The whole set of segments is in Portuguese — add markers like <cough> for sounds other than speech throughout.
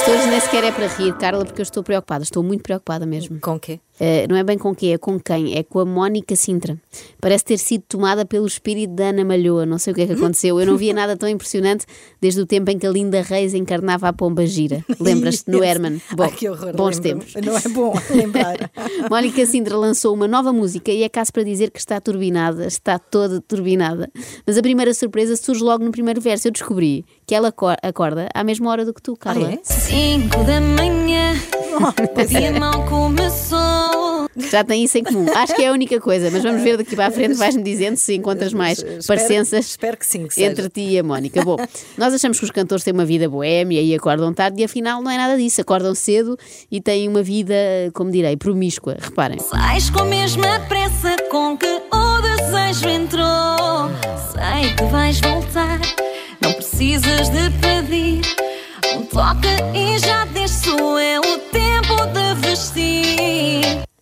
Isto hoje nem sequer é para rir, Carla, porque eu estou preocupada. Estou muito preocupada mesmo. Com o quê? Uh, não é bem com quem, é com quem? É com a Mónica Sintra. Parece ter sido tomada pelo espírito da Ana Malhoa. Não sei o que é que aconteceu. Eu não via nada tão impressionante desde o tempo em que a Linda Reis encarnava a Pomba Gira. <laughs> Lembras-te no Herman? Bom, Ai, que horror, bons tempos. Não é bom <laughs> lembrar. Mónica Sintra lançou uma nova música e é caso para dizer que está turbinada, está toda turbinada. Mas a primeira surpresa surge logo no primeiro verso. Eu descobri que ela acorda à mesma hora do que tu, Carla. Ah, é? Cinco da manhã, <laughs> o dia mal começou. Já tem isso em comum. Acho que é a única coisa, mas vamos ver daqui para a frente, vais-me dizendo se encontras mais Espero- parecenças espero que sim, que entre ti e a Mónica. Bom, nós achamos que os cantores têm uma vida boémia e acordam tarde e afinal não é nada disso. Acordam cedo e têm uma vida, como direi, promíscua. Reparem. Sais com a mesma pressa com que o desejo entrou. Sei que vais voltar, não precisas de pedir. Um toque e já desço, é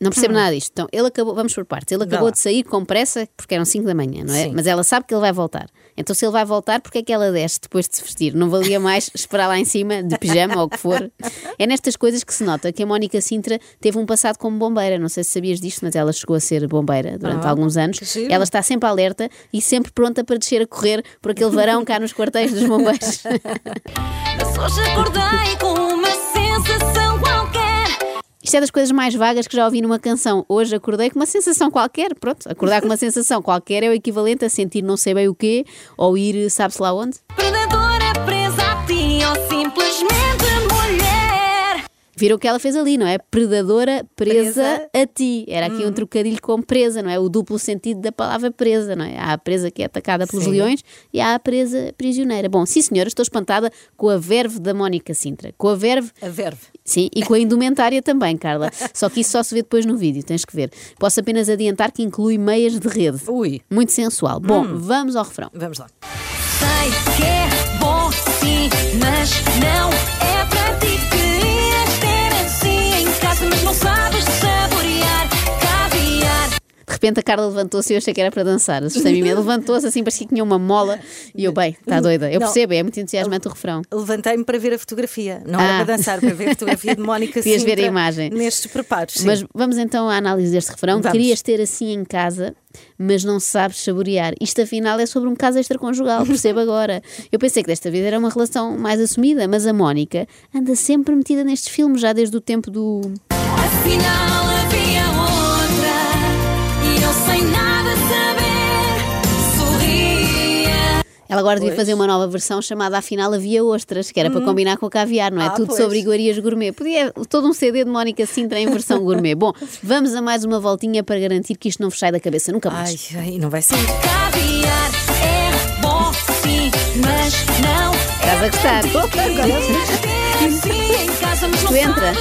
Não percebo nada disto. Então, ele acabou, vamos por partes. Ele acabou de sair com pressa porque eram 5 da manhã, não é? Sim. Mas ela sabe que ele vai voltar. Então, se ele vai voltar, porque é que ela desce depois de se vestir? Não valia mais <laughs> esperar lá em cima, de pijama ou o que for. É nestas coisas que se nota que a Mónica Sintra teve um passado como bombeira. Não sei se sabias disto, mas ela chegou a ser bombeira durante Ah, alguns anos. Ela está sempre alerta e sempre pronta para descer a correr por aquele varão cá nos quartéis dos bombeiros. <laughs> Mas hoje acordei com uma. Isto é das coisas mais vagas que já ouvi numa canção. Hoje acordei com uma sensação qualquer. Pronto, acordar com uma sensação qualquer é o equivalente a sentir não sei bem o quê ou ir sabe-se lá onde. Viram o que ela fez ali, não é? Predadora presa, Presa. a ti. Era aqui um trocadilho com presa, não é? O duplo sentido da palavra presa, não é? Há a presa que é atacada pelos Sim. leões e há a presa prisioneira. Bom, sim senhora, estou espantada com a verve da Mónica Sintra. Com a verve A verve. Sim, e com a indumentária também, Carla. Só que isso só se vê depois no vídeo, tens que ver. Posso apenas adiantar que inclui meias de rede. Ui. Muito sensual. Bom, vamos ao refrão. Vamos lá. Sei que é repente a Carla levantou-se e eu achei que era para dançar. Assustei-me. <laughs> Levantou-se assim, parecia que tinha uma mola. E eu, bem, está doida. Eu Não. percebo, é muito entusiasmante o refrão. Levantei-me para ver a fotografia. Não Ah. era para dançar, para ver a fotografia de Mónica <laughs> Querias ver a imagem. Nestes preparos. sim. Mas vamos então à análise deste refrão. Vamos. Querias ter assim em casa, mas não sabes saborear. Isto afinal é sobre um caso extraconjugal, percebo agora. Eu pensei que desta vez era uma relação mais assumida, mas a Mónica anda sempre metida nestes filmes, já desde o tempo do. Afinal havia Ela agora devia Pois. fazer uma nova versão chamada Afinal Havia Ostras, que era para combinar com o caviar, não é? Ah, Tudo pois. sobre iguarias gourmet. Podia todo um CD de Mónica Sintra em versão gourmet. Bom, <laughs> vamos a mais uma voltinha para garantir que isto não vos sai da cabeça nunca mais. Ai, ai, não vai sair. Caviar é bom sim, mas não Estás a gostar? Mas não Tu entra.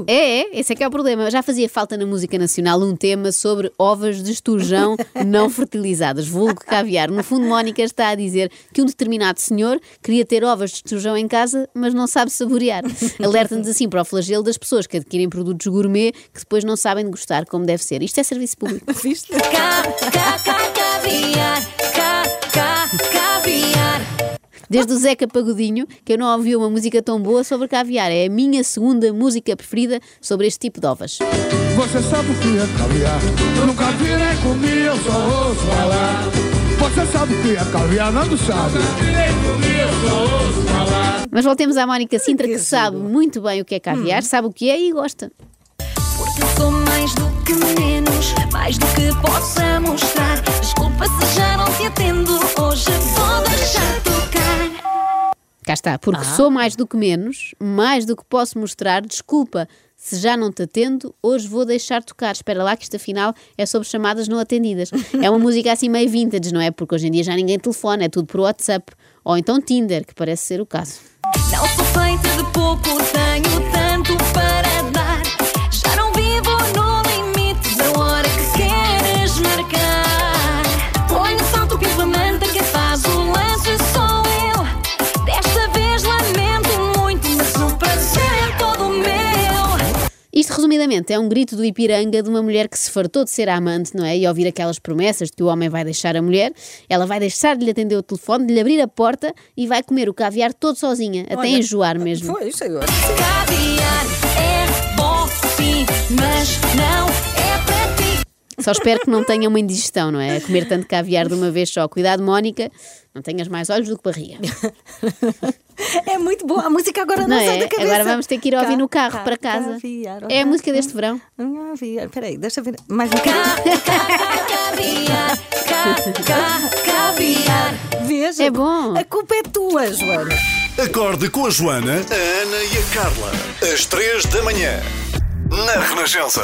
Isto é. É, esse é que é o problema. Já fazia falta na música nacional um tema sobre ovas de esturjão <laughs> não fertilizadas, vulgo caviar. No fundo, Mónica está a dizer que um determinado senhor queria ter ovas de esturjão em casa, mas não sabe saborear. <laughs> Alerta-nos assim para o flagelo das pessoas que adquirem produtos gourmet que depois não sabem degustar como deve ser. Isto é serviço público. Viste? Desde o Zeca Pagodinho, que eu não ouvi uma música tão boa sobre caviar. É a minha segunda música preferida sobre este tipo de ovas. Você sabe o que é caviar? Eu nunca vi nem comi, eu só ouço falar. Você sabe o que é caviar, não sabe? Mas voltemos à Mónica Sintra, que sabe muito bem o que é caviar, sabe o que é e gosta. Porque sou mais do que menos, mais do que possa mostrar. Desculpa se já não te atendo, hoje. Cá está, porque sou mais do que menos, mais do que posso mostrar, desculpa. Se já não te atendo, hoje vou deixar tocar. Espera lá que isto afinal é sobre chamadas não atendidas. <laughs> É uma música assim meio vintage, não é? Porque hoje em dia já ninguém telefona, é tudo por WhatsApp. Ou então Tinder, que parece ser o caso. Não sou feita de pouco, tenho tanto Resumidamente, é um grito do Ipiranga de uma mulher que se fartou de ser amante, não é? E ouvir aquelas promessas de que o homem vai deixar a mulher, ela vai deixar de lhe atender o telefone, de lhe abrir a porta e vai comer o caviar todo sozinha, até Olha, enjoar mesmo. Pois, agora. Caviar é bom, sim, mas não é. Só espero que não tenha uma indigestão, não é? A comer tanto caviar de uma vez só. Cuidado, Mónica, não tenhas mais olhos do que barriga. É muito boa. A música agora não, Não sai é? da cabeça. Agora vamos ter que ir ouvir Ca- no carro ca- para casa. caviar, É a música deste verão. Caviar. Peraí, deixa eu ver. Mais um Ca- ca- ca- Caviar, ca- ca- caviar. Veja. É bom. A culpa é tua, Joana. Acorde com a Joana, a Ana e a Carla. Às três da manhã. Na Renascença.